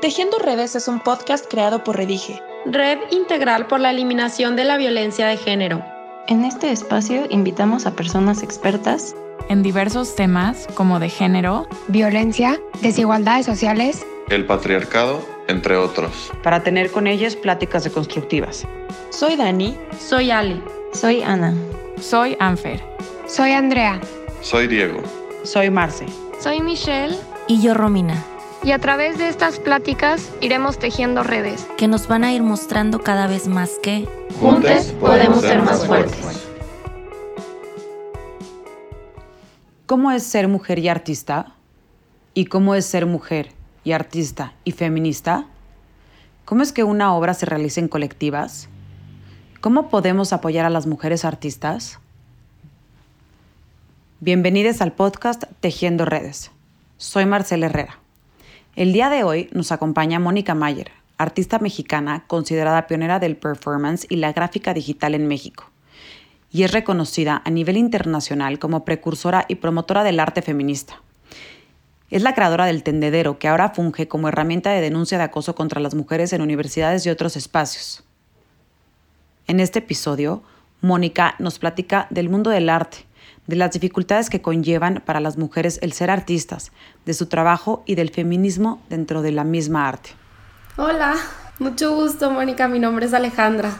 Tejiendo Redes es un podcast creado por Redige, Red Integral por la Eliminación de la Violencia de Género. En este espacio invitamos a personas expertas en diversos temas como de género, violencia, desigualdades sociales, el patriarcado, entre otros. Para tener con ellas pláticas deconstructivas. Soy Dani. Soy Ali. Soy Ana. Soy Anfer. Soy Andrea. Soy Diego. Soy Marce. Soy Michelle. Y yo Romina. Y a través de estas pláticas iremos tejiendo redes que nos van a ir mostrando cada vez más que juntos podemos ser más fuertes. ¿Cómo es ser mujer y artista? ¿Y cómo es ser mujer y artista y feminista? ¿Cómo es que una obra se realiza en colectivas? ¿Cómo podemos apoyar a las mujeres artistas? Bienvenidos al podcast Tejiendo Redes. Soy Marcela Herrera. El día de hoy nos acompaña Mónica Mayer, artista mexicana considerada pionera del performance y la gráfica digital en México, y es reconocida a nivel internacional como precursora y promotora del arte feminista. Es la creadora del tendedero que ahora funge como herramienta de denuncia de acoso contra las mujeres en universidades y otros espacios. En este episodio, Mónica nos platica del mundo del arte, de las dificultades que conllevan para las mujeres el ser artistas, de su trabajo y del feminismo dentro de la misma arte. Hola, mucho gusto, Mónica. Mi nombre es Alejandra.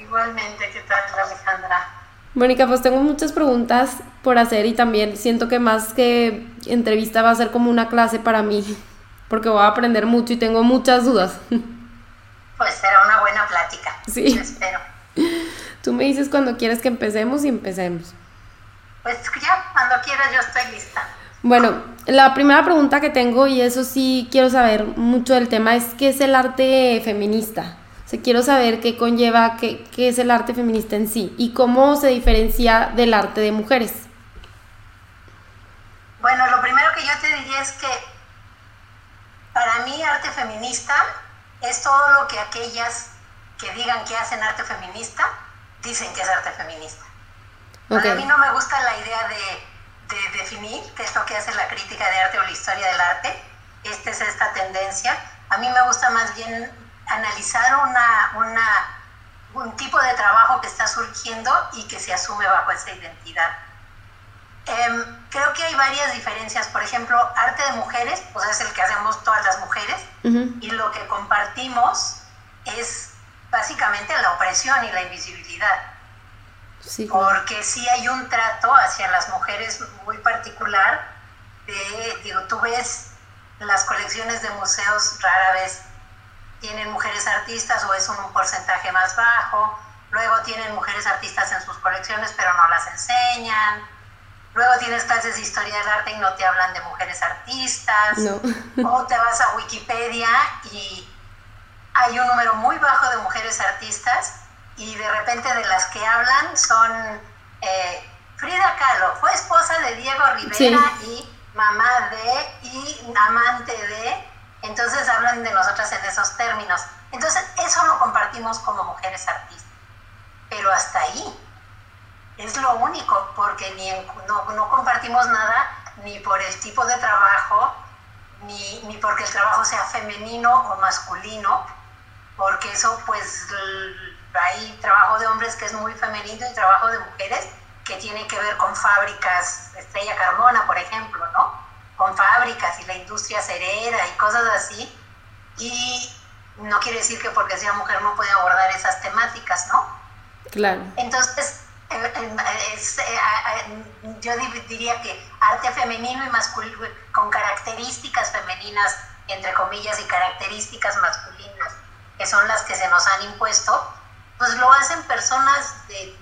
Igualmente, ¿qué tal, Alejandra? Mónica, pues tengo muchas preguntas por hacer y también siento que más que entrevista va a ser como una clase para mí, porque voy a aprender mucho y tengo muchas dudas. Pues será una buena plática. Sí. Espero. Tú me dices cuando quieres que empecemos y empecemos. Pues ya, cuando quieras yo estoy lista. Bueno, la primera pregunta que tengo, y eso sí quiero saber mucho del tema, es ¿qué es el arte feminista? O sea, quiero saber qué conlleva, qué, qué es el arte feminista en sí y cómo se diferencia del arte de mujeres. Bueno, lo primero que yo te diría es que para mí arte feminista es todo lo que aquellas que digan que hacen arte feminista dicen que es arte feminista. A mí no me gusta la idea de, de, definir qué es lo que hace la crítica de arte o la historia del arte. Esta es esta tendencia. A mí me gusta más bien analizar una, una, un tipo de trabajo que está surgiendo y que se asume bajo esa identidad. Eh, creo que hay varias diferencias. Por ejemplo, arte de mujeres, pues es el que hacemos todas las mujeres, uh -huh. y lo que compartimos es básicamente la opresión y la invisibilidad. Sí, Porque sí hay un trato hacia las mujeres muy particular. De, digo, tú ves las colecciones de museos rara vez tienen mujeres artistas o es un porcentaje más bajo. Luego tienen mujeres artistas en sus colecciones pero no las enseñan. Luego tienes clases de historia del arte y no te hablan de mujeres artistas. No. o te vas a Wikipedia y hay un número muy bajo de mujeres artistas y de repente de las que hablan son eh, Frida Kahlo, fue esposa de Diego Rivera sí. y mamá de y amante de, entonces hablan de nosotras en esos términos. Entonces eso lo compartimos como mujeres artistas, pero hasta ahí es lo único, porque ni en, no, no, compartimos nada ni por el tipo de trabajo, ni, ni porque el trabajo sea femenino o masculino, porque eso pues hay trabajo de hombres que es muy femenino y trabajo de mujeres que tiene que ver con fábricas, Estrella Carmona, por ejemplo, ¿no? Con fábricas y la industria cerera y cosas así. Y no quiere decir que porque sea mujer no puede abordar esas temáticas, ¿no? Claro. Entonces, es, yo diría que arte femenino y masculino, con características femeninas, entre comillas, y características masculinas, que son las que se nos han impuesto, pues lo hacen personas de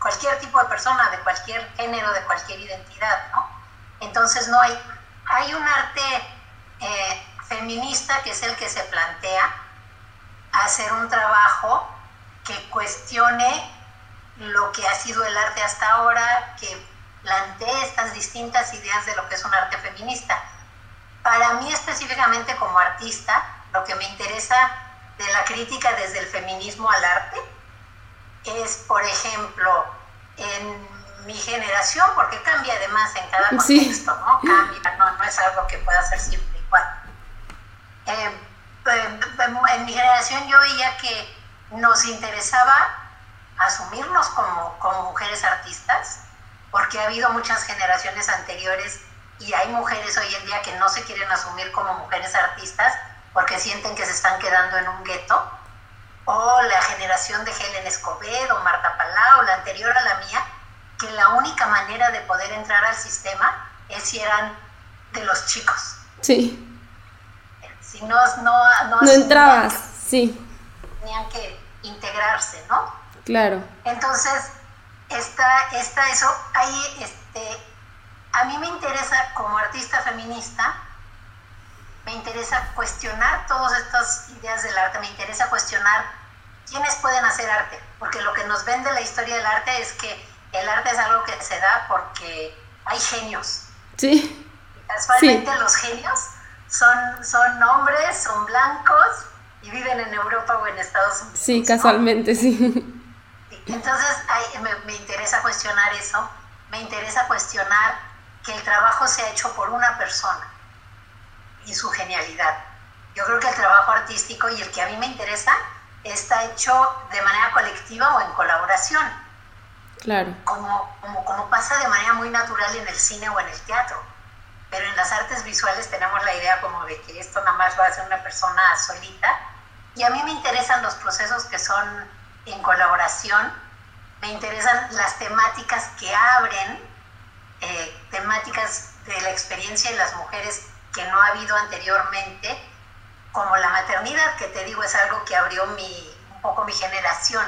cualquier tipo de persona, de cualquier género, de cualquier identidad, ¿no? Entonces no hay, hay un arte eh, feminista que es el que se plantea hacer un trabajo que cuestione lo que ha sido el arte hasta ahora, que plantee estas distintas ideas de lo que es un arte feminista. Para mí específicamente como artista, lo que me interesa de la crítica desde el feminismo al arte es, por ejemplo, en mi generación, porque cambia además en cada contexto, sí. ¿no? Cambia, no, no, es algo que pueda ser siempre igual. Eh, mi generación yo veía que nos interesaba asumirnos como, como mujeres artistas, porque ha habido muchas generaciones anteriores y hay mujeres hoy en día que no se quieren asumir como mujeres artistas porque sienten que se están quedando en un gueto, o la generación de Helen Escobedo, Marta Palau, la anterior a la mía, que la única manera de poder entrar al sistema es si eran de los chicos. Sí. Si no, no, no, no entrabas, sí. Tenían que integrarse, ¿no? Claro. Entonces, está, está eso. Ahí, este, a mí me interesa como artista feminista, me interesa cuestionar todas estas ideas del arte, me interesa cuestionar quiénes pueden hacer arte, porque lo que nos vende la historia del arte es que el arte es algo que se da porque hay genios. Sí. Casualmente los genios son, son hombres, son blancos y viven en Europa o en Estados Unidos. Sí, casualmente, sí. Entonces me, me interesa cuestionar eso, me interesa cuestionar que el trabajo se ha hecho por una persona y su genialidad. Yo creo que el trabajo artístico y el que a mí me interesa está hecho de manera colectiva o en colaboración. Claro. Como, como, como pasa de manera muy natural en el cine o en el teatro. Pero en las artes visuales tenemos la idea como de que esto nada más a ser una persona solita. Y a mí me interesan los procesos que son en colaboración. Me interesan las temáticas que abren, eh, temáticas de la experiencia de las mujeres que no ha habido anteriormente, como la maternidad, que te digo es algo que abrió mi, un poco mi generación.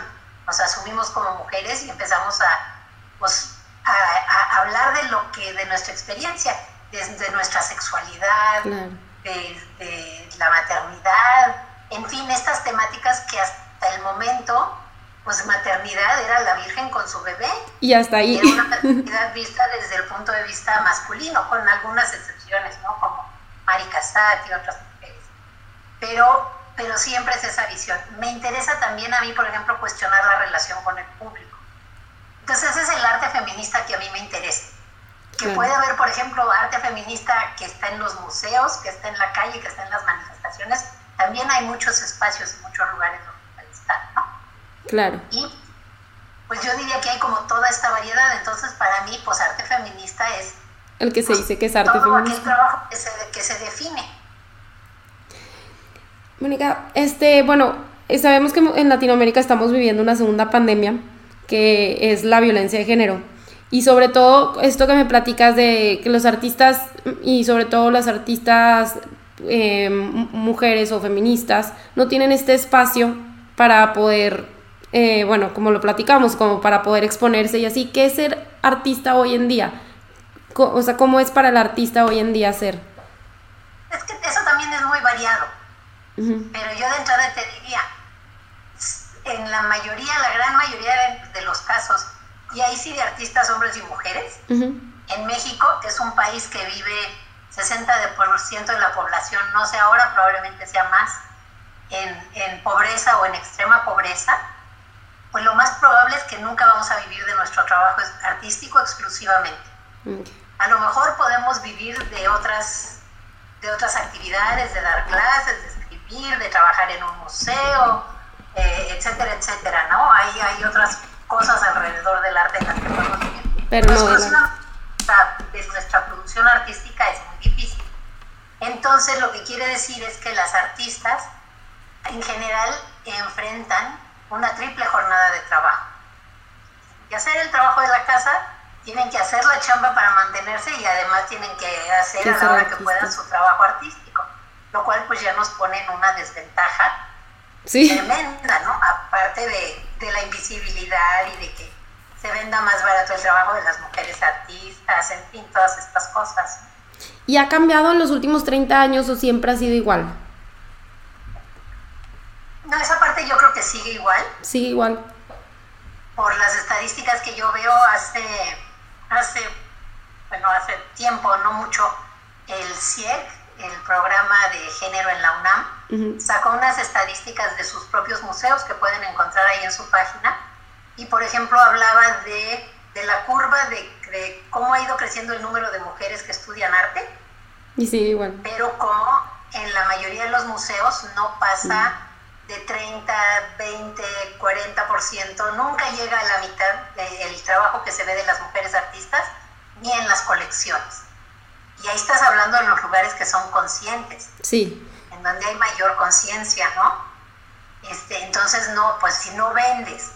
Nos asumimos como mujeres y empezamos a, pues, a, a hablar de lo que, de nuestra experiencia, desde nuestra sexualidad, Claro. de, de la maternidad, en fin, estas temáticas que hasta el momento, pues maternidad era la Virgen con su bebé. Y hasta ahí. Era una maternidad vista desde el punto de vista masculino, con algunas excepciones, ¿no? Como Mari Cassatt y otras mujeres. Pero, pero siempre es esa visión. Me interesa también a mí, por ejemplo, cuestionar la relación con el público. Entonces ese es el arte feminista que a mí me interesa. Que puede haber, por ejemplo, arte feminista que está en los museos, que está en la calle, que está en las manifestaciones. También hay muchos espacios y muchos lugares donde estar, ¿no? Claro. Y pues yo diría que hay como toda esta variedad. Entonces, para mí, pues arte feminista es El que se dice que es arte todo aquel feminista. trabajo que se, que se define. Mónica, este, bueno, sabemos que en Latinoamérica estamos viviendo una segunda pandemia, que es la violencia de género. Y sobre todo esto que me platicas de que los artistas, y sobre todo las artistas eh, m- mujeres o feministas, no tienen este espacio para poder, eh, bueno, como lo platicamos, como para poder exponerse y así. ¿Qué es ser artista hoy en día? O sea, ¿cómo es para el artista hoy en día ser? Es que eso también es muy variado. Pero yo de entrada te diría, en la mayoría, la gran mayoría de, de los casos, y ahí sí de artistas hombres y mujeres, en México, que es un país que vive 60% de la población, no sé ahora, probablemente sea más, en, en pobreza o en extrema pobreza, pues lo más probable es que nunca vamos a vivir de nuestro trabajo artístico exclusivamente. A lo mejor podemos vivir de otras, de otras actividades, de dar clases, de escribir, de trabajar en un museo, eh, etcétera, etcétera, ¿no? Hay, hay otras cosas alrededor del arte en las que podemos vivir. Pero no de la- exclusivamente de nuestra producción artística es muy difícil. Entonces, lo que quiere decir es que las artistas, en general, enfrentan una triple jornada de trabajo. Y hacer el trabajo de la casa, tienen que hacer la chamba para mantenerse y además tienen que hacer a la hora que puedan su trabajo artístico, lo cual pues ya nos pone en una desventaja Sí. tremenda, ¿no? Aparte de, de la invisibilidad y de que se venda más barato el trabajo de las mujeres artistas, en fin, todas estas cosas. ¿Y ha cambiado en los últimos 30 años o siempre ha sido igual? No, esa parte yo creo que sigue igual. Sigue igual. por las estadísticas que yo veo hace, hace, bueno, hace tiempo, no mucho, el CIEC, el programa de género en la UNAM, sacó unas estadísticas de sus propios museos que pueden encontrar ahí en su página. Y, por ejemplo, hablaba de, de la curva de, de cómo ha ido creciendo el número de mujeres que estudian arte Y sigue igual. pero como en la mayoría de los museos no pasa de 30, 20, 40%, nunca llega a la mitad del trabajo que se ve de las mujeres artistas, ni en las colecciones. Y ahí estás hablando en los lugares que son conscientes. Sí. En donde hay mayor conciencia, ¿no? Este, entonces, no, pues si no vendes,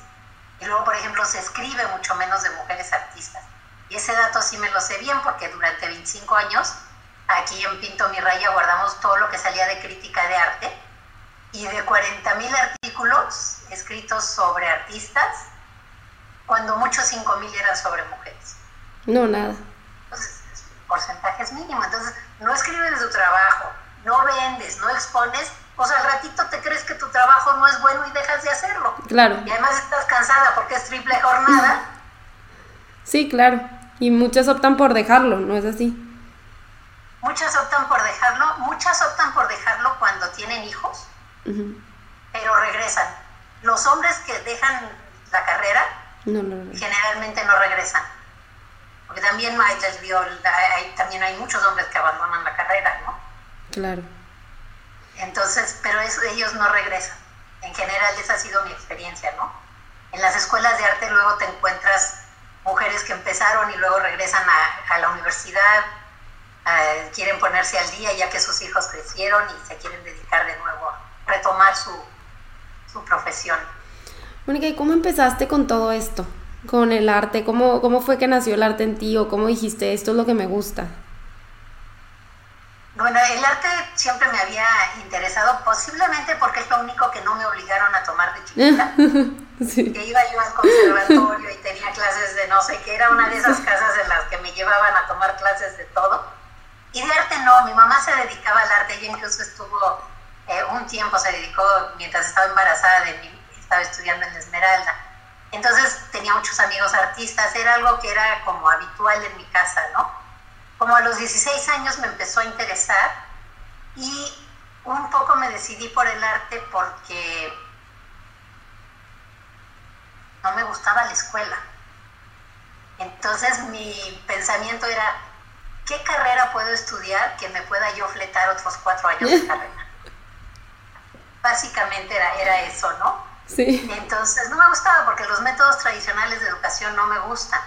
y luego, por ejemplo, se escribe mucho menos de mujeres artistas. Y ese dato sí me lo sé bien porque durante 25 años aquí en Pinto Mi Raya guardamos todo lo que salía de crítica de arte y de 40 mil artículos escritos sobre artistas, cuando muchos 5 mil eran sobre mujeres. No, nada. Entonces, el porcentaje es mínimo. Entonces, no escribes de tu trabajo, no vendes, no expones, pues al ratito te crees que tu trabajo no es bueno y dejas de hacerlo. Claro. Y además estás cansada porque es triple jornada. Sí, claro. Y muchas optan por dejarlo, ¿no es así? Muchas optan por dejarlo, muchas optan por dejarlo cuando tienen hijos, pero regresan. Los hombres que dejan la carrera no, no, no. generalmente no regresan. Porque también hay, hay, también hay muchos hombres que abandonan la carrera, ¿no? Claro. Entonces, pero eso, ellos no regresan. En general esa ha sido mi experiencia, ¿no? En las escuelas de arte luego te encuentras mujeres que empezaron y luego regresan a, a la universidad, eh, quieren ponerse al día ya que sus hijos crecieron y se quieren dedicar de nuevo a retomar su, su profesión. Mónica, ¿y cómo empezaste con todo esto? Con el arte, ¿Cómo, ¿cómo fue que nació el arte en ti o cómo dijiste esto es lo que me gusta? Bueno, el arte siempre me había interesado, posiblemente porque es lo único que no me obligaron a tomar de chiquita. sí. Que iba yo al conservatorio y tenía clases de no sé qué, era una de esas casas en las que me llevaban a tomar clases de todo. Y de arte no, mi mamá se dedicaba al arte, ella incluso estuvo eh, un tiempo, se dedicó mientras estaba embarazada de mí, estaba estudiando en Esmeralda. Entonces tenía muchos amigos artistas, era algo que era como habitual en mi casa, ¿no? Como a los 16 años me empezó a interesar y un poco me decidí por el arte porque no me gustaba la escuela. Entonces mi pensamiento era, ¿qué carrera puedo estudiar que me pueda yo fletar otros cuatro años de carrera? Básicamente era, era eso, ¿no? Sí. Entonces no me gustaba porque los métodos tradicionales de educación no me gustan,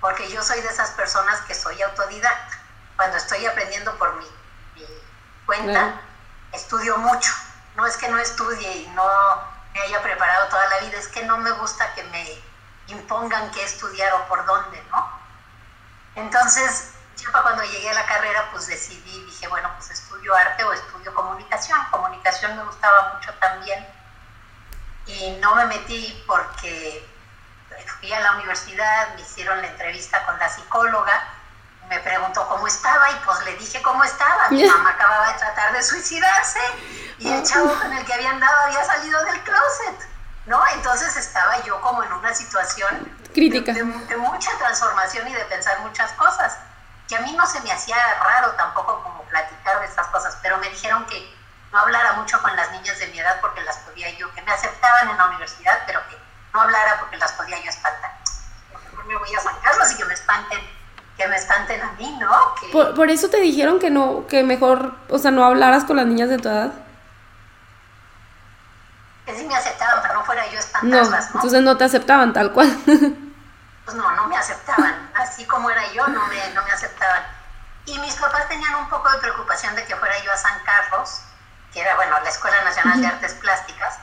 porque yo soy de esas personas que soy autodidacta. Cuando estoy aprendiendo por mi, cuenta, estudio mucho. No es que no estudie y no me haya preparado toda la vida, es que no me gusta que me impongan qué estudiar o por dónde, ¿no? Entonces, yo cuando llegué a la carrera, pues decidí, dije, bueno, pues estudio arte o estudio comunicación. Comunicación me gustaba mucho también. Y no me metí porque fui a la universidad, me hicieron la entrevista con la psicóloga, me preguntó cómo estaba y pues le dije cómo estaba. Mi mamá acababa de tratar de suicidarse y el chavo con el que habían dado había salido del closet, ¿no? Entonces estaba yo como en una situación crítica de, de, de mucha transformación y de pensar muchas cosas que a mí no se me hacía raro tampoco como platicar de estas cosas, pero me dijeron que no hablara mucho con las niñas de mi edad porque las podía yo, que me aceptaban en la universidad, pero que no hablara porque las podía yo espantar. Mejor me voy a San Carlos y que me espanten, que me espanten a mí, ¿no? Que... Por, por, eso te dijeron que no, que mejor, o sea, no hablaras con las niñas de tu edad. Que sí me aceptaban, pero no fuera yo espantarlas, no, ¿no? Entonces no te aceptaban tal cual. pues no, no me aceptaban. Así como era yo, no me, no me aceptaban. Y mis papás tenían un poco de preocupación de que fuera yo a San Carlos, que era, bueno, la Escuela Nacional de Artes Plásticas,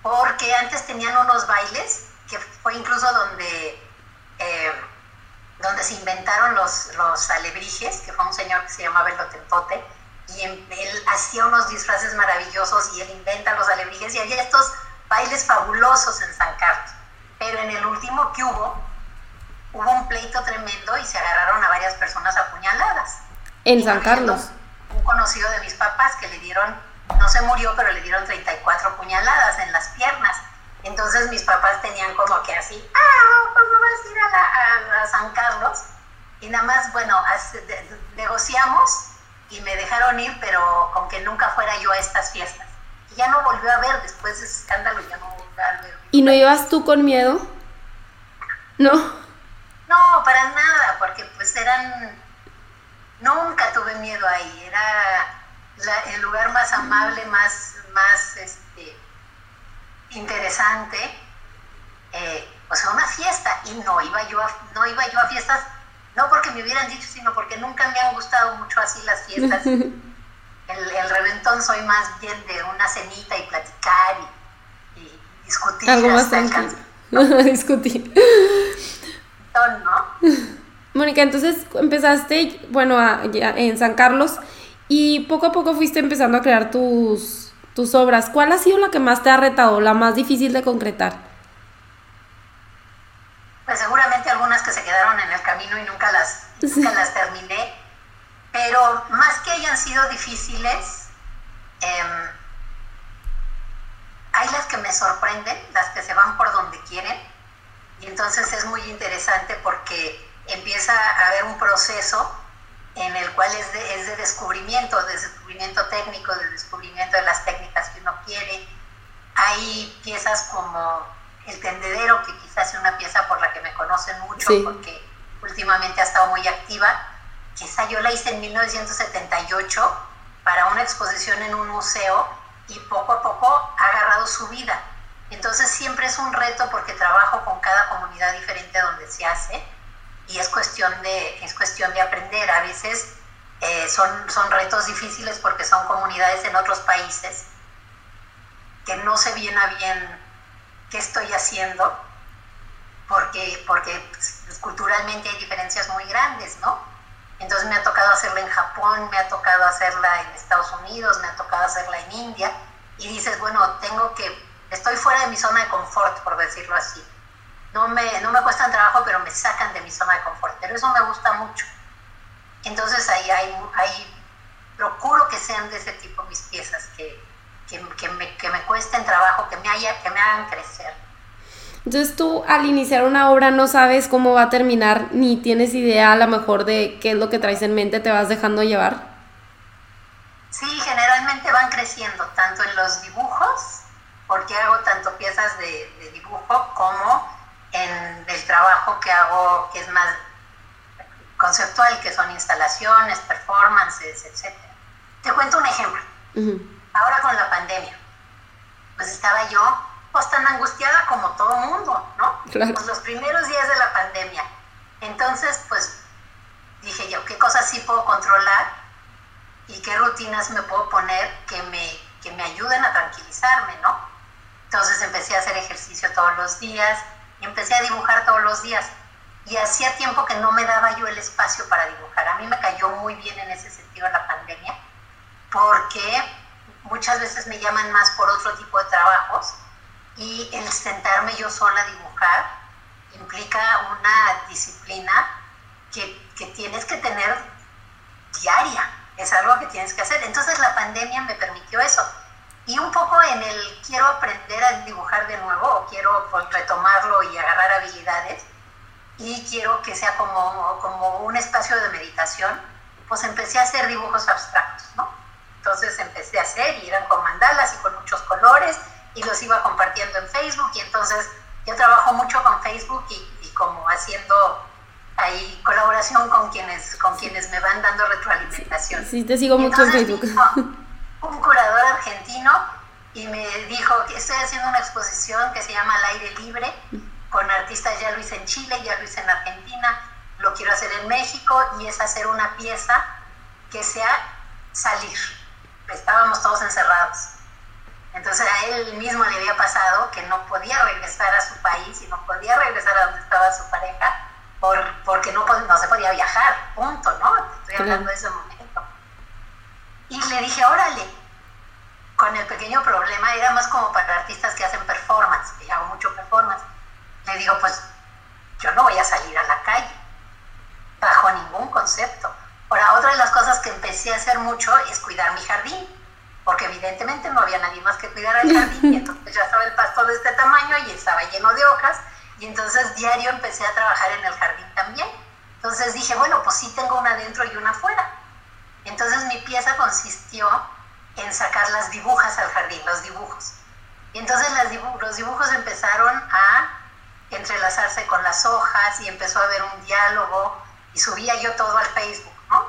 porque antes tenían unos bailes, que fue incluso donde, eh, donde se inventaron los, los alebrijes, que fue un señor que se llamaba el y él hacía unos disfraces maravillosos y él inventa los alebrijes, y había estos bailes fabulosos en San Carlos. Pero en el último que hubo, hubo un pleito tremendo y se agarraron a varias personas apuñaladas. En San Carlos. Un conocido de mis papás que le dieron, no se murió, pero le dieron 34 puñaladas en las piernas. Entonces mis papás tenían como que así, ah, pues vamos a ir a, la, a, a San Carlos. Y nada más, bueno, hace, de, negociamos y me dejaron ir, pero con que nunca fuera yo a estas fiestas. Y ya no volvió a ver, después de ese escándalo ya no volvió a ver. ¿Y no ibas tú con miedo? No. No, para nada, porque pues eran, nunca tuve miedo ahí, era la, el lugar más amable, más, más, este, interesante, eh, o sea, una fiesta, y no iba, yo a, no iba yo a fiestas, no porque me hubieran dicho, sino porque nunca me han gustado mucho así las fiestas. el, el, reventón soy más bien de una cenita y platicar y, y discutir. Algo más tranquilo. discutir. ¿No? Mónica, entonces empezaste, bueno, a, en San Carlos y poco a poco fuiste empezando a crear tus, tus obras. ¿Cuál ha sido la que más te ha retado, la más difícil de concretar? Pues seguramente algunas que se quedaron en el camino y nunca las, nunca las terminé, pero más que hayan sido difíciles, eh, hay las que me sorprenden, las que se van por donde quieren, y entonces es muy interesante porque empieza a haber un proceso en el cual es de, es de descubrimiento, de descubrimiento técnico, de descubrimiento de las técnicas que uno quiere. Hay piezas como El Tendedero, que quizás es una pieza por la que me conocen mucho, porque últimamente ha estado muy activa. Esa yo la hice en 1978 para una exposición en un museo y poco a poco ha agarrado su vida. Entonces siempre es un reto porque trabajo con cada comunidad diferente donde se hace y es cuestión de, es cuestión de aprender. A veces eh, son, son retos difíciles porque son comunidades en otros países que no sé bien a bien qué estoy haciendo porque, porque pues, culturalmente hay diferencias muy grandes, ¿no? Entonces me ha tocado hacerla en Japón, me ha tocado hacerla en Estados Unidos, me ha tocado hacerla en India y dices, bueno, tengo que, estoy fuera de mi zona de confort, por decirlo así no me, no me cuestan trabajo, pero me sacan de mi zona de confort. Pero eso me gusta mucho. Entonces ahí, hay, ahí procuro que sean de ese tipo mis piezas, que, que, que, me, que me cuesten trabajo, que me, haya, que me hagan crecer. Entonces tú al iniciar una obra no sabes cómo va a terminar, ni tienes idea a lo mejor de qué es lo que traes en mente, te vas dejando llevar. Sí, generalmente van creciendo, tanto en los dibujos, porque hago tanto piezas de, de dibujo como en el trabajo que hago, que es más conceptual, que son instalaciones, performances, etc. Te cuento un ejemplo. Ahora con la pandemia, pues estaba yo pues tan angustiada como todo mundo, ¿no? Pues los primeros días de la pandemia. Entonces, pues dije yo, ¿qué cosas sí puedo controlar y qué rutinas me puedo poner que me, que me ayuden a tranquilizarme, ¿no? Entonces empecé a hacer ejercicio todos los días, y empecé a dibujar todos los días. Y hacía tiempo que no me daba yo el espacio para dibujar. A mí me cayó muy bien en ese sentido la pandemia, porque muchas veces me llaman más por otro tipo de trabajos y el sentarme yo sola a dibujar implica una disciplina que, que tienes que tener diaria. Es algo que tienes que hacer. Entonces la pandemia me permitió eso y un poco en el quiero aprender a dibujar de nuevo o quiero pues, retomarlo y agarrar habilidades y quiero que sea como, como un espacio de meditación, pues empecé a hacer dibujos abstractos, ¿no? Entonces empecé a hacer y eran con mandalas y con muchos colores y los iba compartiendo en Facebook y entonces yo trabajo mucho con Facebook y, como haciendo ahí colaboración con quienes, con quienes me van dando retroalimentación. Sí, te sigo mucho en Facebook. Un curador argentino y me dijo que estoy haciendo una exposición que se llama Al aire libre con artistas, ya lo hice en Chile, ya lo hice en Argentina, lo quiero hacer en México y es hacer una pieza que sea salir. Estábamos todos encerrados. Entonces a él mismo le había pasado que no podía regresar a su país y no podía regresar a donde estaba su pareja por, porque no, no se podía viajar, punto, ¿no? Estoy hablando de ese momento. Y le dije, órale, con el pequeño problema, era más como para artistas que hacen performance, que hago mucho performance. Le digo, pues yo no voy a salir a la calle, bajo ningún concepto. Ahora, otra de las cosas que empecé a hacer mucho es cuidar mi jardín, porque evidentemente no había nadie más que cuidar el jardín, y entonces ya estaba el pasto de este tamaño y estaba lleno de hojas, y entonces diario empecé a trabajar en el jardín también. Entonces dije, bueno, pues sí tengo una adentro y una afuera. Entonces mi pieza consistió en sacar las dibujas al jardín, los dibujos. Y entonces los dibujos empezaron a entrelazarse con las hojas y empezó a haber un diálogo y subía yo todo al Facebook, ¿no?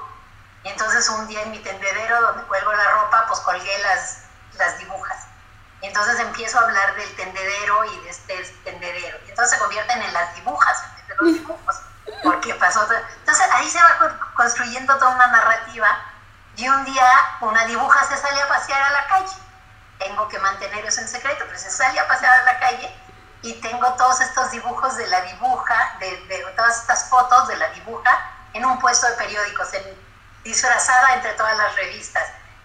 Y entonces un día en mi tendedero donde cuelgo la ropa, pues colgué las, las dibujas. Entonces empiezo a hablar del tendedero y de este tendedero. Y entonces se convierten en las dibujas, en los dibujos. Porque pasó. Entonces ahí se va construyendo toda una narrativa. Y un día una dibuja se sale a pasear a la calle. Tengo que mantener eso en secreto, pero se sale a pasear a la calle y tengo todos estos dibujos de la dibuja, de, de todas estas fotos de la dibuja en un puesto de periódicos, en, disfrazada entre todas las revistas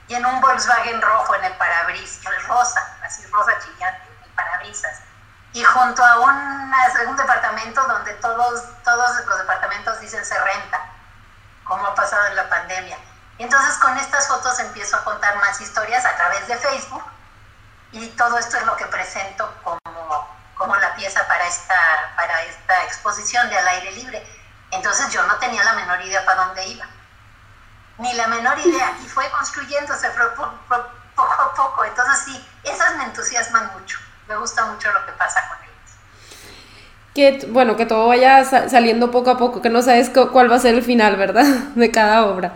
y en un Volkswagen rojo en el parabrisas, rosa, así rosa chillante en el parabrisas. Y junto a un departamento donde todos, todos los departamentos dicen se renta, como ha pasado en la pandemia. Entonces con estas fotos empiezo a contar más historias a través de Facebook y todo esto es lo que presento como, como la pieza para esta, para esta exposición de al aire libre. Entonces yo no tenía la menor idea para dónde iba ni la menor idea, y fue construyéndose poco a poco. Entonces sí, esas me entusiasman mucho, me gusta mucho lo que pasa con ellas. Que, bueno, que todo vaya saliendo poco a poco, que no sabes cuál va a ser el final, ¿verdad? De cada obra.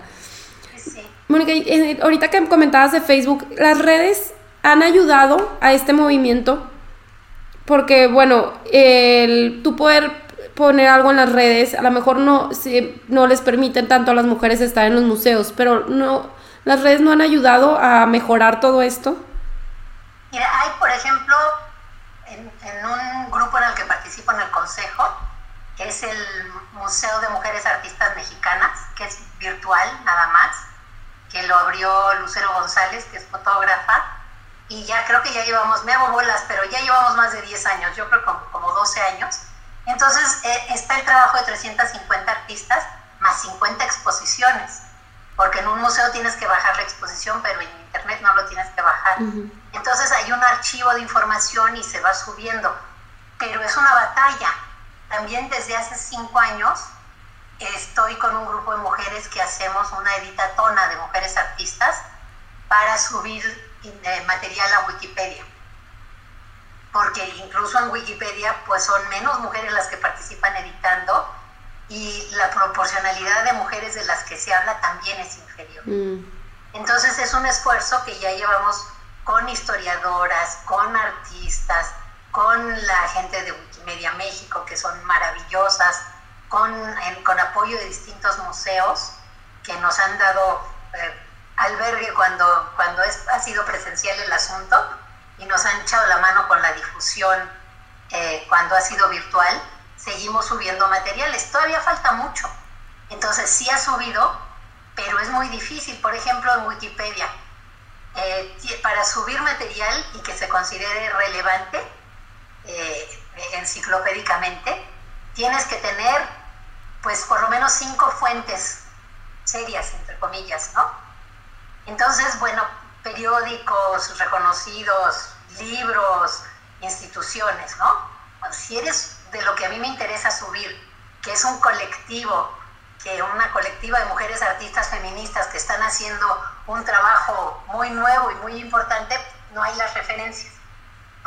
Mónica, eh, ahorita que comentabas de Facebook, las redes han ayudado a este movimiento porque, bueno, el, tú poder poner algo en las redes, a lo mejor no, si, no les permiten tanto a las mujeres estar en los museos, pero no, las redes no han ayudado a mejorar todo esto. Mira, hay, por ejemplo, en un grupo en el que participo en el consejo, que es el Museo de Mujeres Artistas Mexicanas, que es virtual nada más, que lo abrió Lucero González, que es fotógrafa, y ya creo que ya llevamos, me hago bolas, pero ya llevamos más de 10 años, yo creo como, como 12 años, entonces eh, está el trabajo de 350 artistas más 50 exposiciones, porque en un museo tienes que bajar la exposición, pero en internet no lo tienes que bajar. Entonces hay un archivo de información y se va subiendo, pero es una batalla. También desde hace cinco años estoy con un grupo de mujeres que hacemos una editatona de mujeres artistas para subir eh, material a Wikipedia porque incluso en Wikipedia pues son menos mujeres las que participan editando y la proporcionalidad de mujeres de las que se habla también es inferior. Mm. Entonces es un esfuerzo que ya llevamos con historiadoras, con artistas, con la gente de Wikimedia México, que son maravillosas, con, con apoyo de distintos museos que nos han dado eh, albergue cuando, cuando es, ha sido presencial el asunto y nos han echado la mano con la difusión eh, cuando ha sido virtual, seguimos subiendo materiales. Todavía falta mucho. Entonces sí ha subido, pero es muy difícil. Por ejemplo, en Wikipedia, eh, para subir material y que se considere relevante eh, enciclopédicamente, tienes que tener pues por lo menos cinco fuentes serias, entre comillas, ¿no? Entonces, bueno, periódicos reconocidos, libros, instituciones, ¿no? Si eres de lo que a mí me interesa subir, que es un colectivo, que una colectiva de mujeres artistas feministas que están haciendo un trabajo muy nuevo y muy importante, no hay las referencias.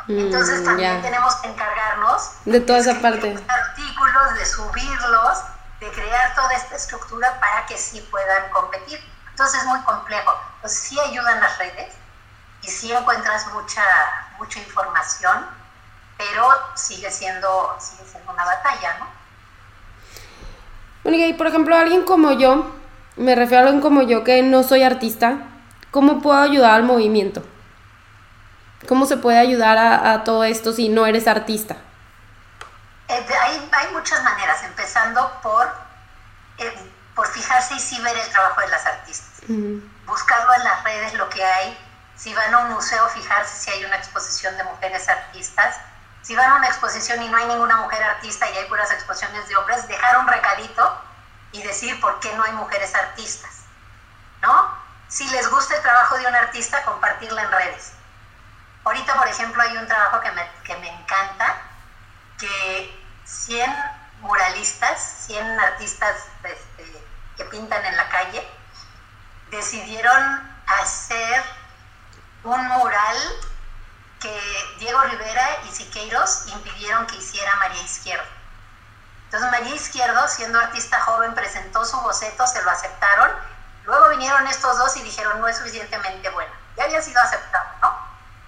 Mm, Entonces también tenemos que encargarnos de toda esa parte. Artículos, de subirlos, de crear toda esta estructura para que sí puedan competir. Entonces es muy complejo. Pues sí ayudan las redes y sí encuentras mucha, mucha información, pero sigue siendo, sigue siendo una batalla, ¿no? Bueno, y por ejemplo, alguien como yo, me refiero a alguien como yo que no soy artista, ¿cómo puedo ayudar al movimiento? ¿Cómo se puede ayudar a, todo esto si no eres artista? Eh, hay, hay, muchas maneras, empezando por, eh, por fijarse y sí ver el trabajo de las artistas buscarlo en las redes lo que hay, si van a un museo fijarse si hay una exposición de mujeres artistas, si van a una exposición y no hay ninguna mujer artista y hay puras exposiciones de hombres, dejar un recadito y decir por qué no hay mujeres artistas, ¿no? Si les gusta el trabajo de un artista, compartirla en redes. Ahorita, por ejemplo, hay un trabajo que me, que me encanta, que 100 muralistas, 100 artistas este, que pintan en la calle, decidieron hacer un mural que Diego Rivera y Siqueiros impidieron que hiciera María Izquierdo. Entonces María Izquierdo, siendo artista joven, presentó su boceto, se lo aceptaron. Luego vinieron estos dos y dijeron no es suficientemente bueno. Ya había sido aceptado, ¿no?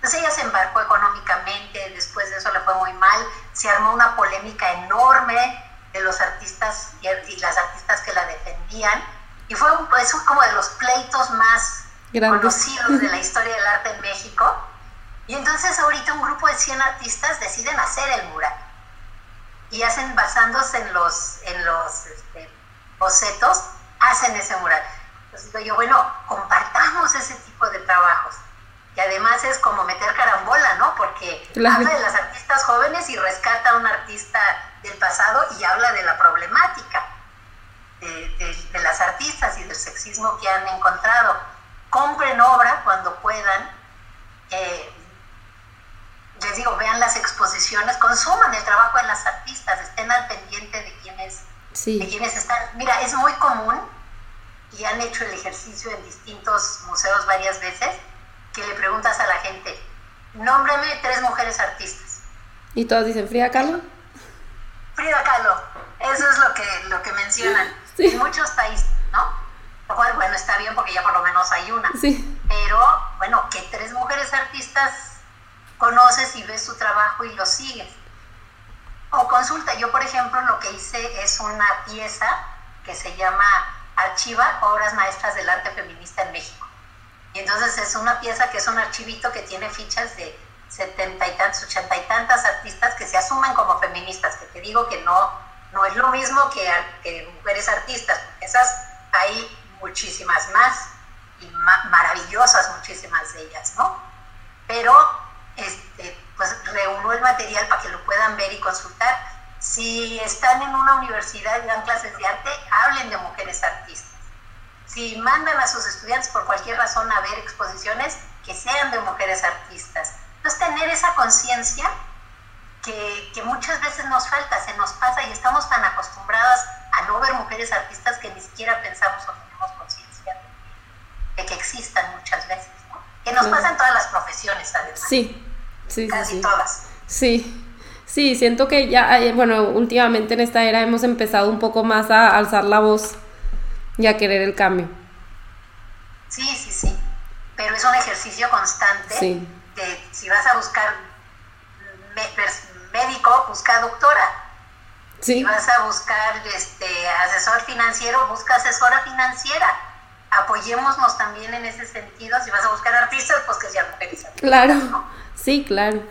Entonces ella se embarcó económicamente, después de eso le fue muy mal, se armó una polémica enorme de los artistas y, las artistas que la defendían, y fue un, es como de los pleitos más conocidos de la historia del arte en México. Y entonces ahorita un grupo de 100 artistas deciden hacer el mural y hacen basándose en los, en los este, bocetos, hacen ese mural. Entonces digo yo, bueno, compartamos ese tipo de trabajos. Y además es como meter carambola, ¿no? Porque habla de las artistas jóvenes y rescata a un artista del pasado y habla de la problemática de, de las artistas y del sexismo que han encontrado. Compren obra cuando puedan. Eh, les digo, vean las exposiciones, consuman el trabajo de las artistas, estén al pendiente de quienes, de quienes están. Mira, es muy común y han hecho el ejercicio en distintos museos varias veces que le preguntas a la gente, nómbrame tres mujeres artistas. Y todas dicen, Frida Kahlo. Frida Kahlo, eso es lo que, lo que mencionan en muchos países, ¿no? Lo cual, bueno, está bien porque ya por lo menos hay una. Sí. Pero, bueno, que tres mujeres artistas conoces y ves su trabajo y lo sigues. O consulta, yo por ejemplo lo que hice es una pieza que se llama Archiva Obras Maestras del Arte Feminista en México. Y entonces es una pieza que es un archivito que tiene fichas de setenta y tantas, ochenta y tantas artistas que se asumen como feministas, que te digo que no, no es lo mismo que, mujeres artistas, porque esas hay muchísimas más y maravillosas muchísimas de ellas, ¿no? Pero este, pues reúno el material para que lo puedan ver y consultar. Si están en una universidad y dan clases de arte, hablen de mujeres artistas. Si mandan a sus estudiantes por cualquier razón a ver exposiciones, que sean de mujeres artistas. Entonces, tener esa conciencia que, que, muchas veces nos falta, se nos pasa y estamos tan acostumbradas a no ver mujeres artistas que ni siquiera pensamos o tenemos conciencia de, que existan muchas veces. Que nos pasa en todas las profesiones, además. Sí, sí, Casi sí. todas. Sí. Sí, siento que ya, bueno, últimamente en esta era hemos empezado un poco más a alzar la voz y a querer el cambio. Sí, sí, sí. Pero es un ejercicio constante sí. de si vas a buscar médico, busca doctora. Sí. Si vas a buscar este asesor financiero, busca asesora financiera apoyémonos también en ese sentido. Si vas a buscar artistas, pues que sean mujeres. claro, sí, claro.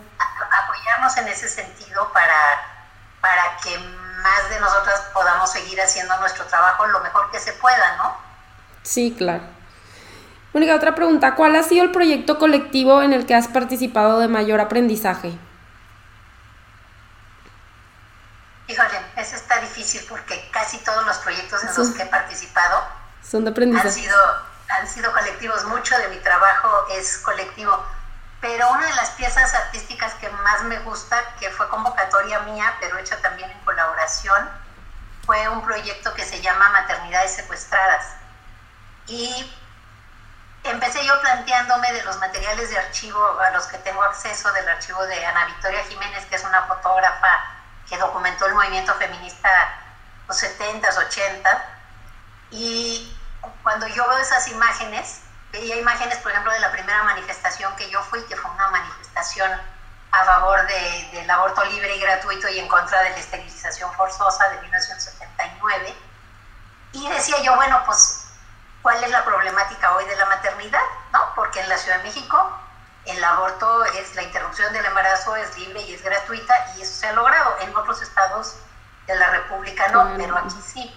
apoyarnos en ese sentido para, para que más de nosotras podamos seguir haciendo nuestro trabajo lo mejor que se pueda, ¿no? Sí, claro. Única otra pregunta, ¿cuál ha sido el proyecto colectivo en el que has participado de mayor aprendizaje? Híjole, eso está difícil porque casi todos los proyectos en los que he participado son de aprendizaje. Han sido, han sido colectivos, mucho de mi trabajo es colectivo. Pero una de las piezas artísticas que más me gusta, que fue convocatoria mía, pero hecha también en colaboración, fue un proyecto que se llama Maternidades Secuestradas. Y empecé yo planteándome de los materiales de archivo a los que tengo acceso, del archivo de Ana Victoria Jiménez, que es una fotógrafa que documentó el movimiento feminista los 70s, 80 y cuando yo veo esas imágenes, veía imágenes, por ejemplo, de la primera manifestación que yo fui, que fue una manifestación a favor de, del aborto libre y gratuito y en contra de la esterilización forzosa de 1979. Y decía yo, bueno, pues, ¿cuál es la problemática hoy de la maternidad? ¿No? Porque en la Ciudad de México el aborto es la interrupción del embarazo es libre y es gratuita y eso se ha logrado. En otros estados de la República no, pero aquí sí.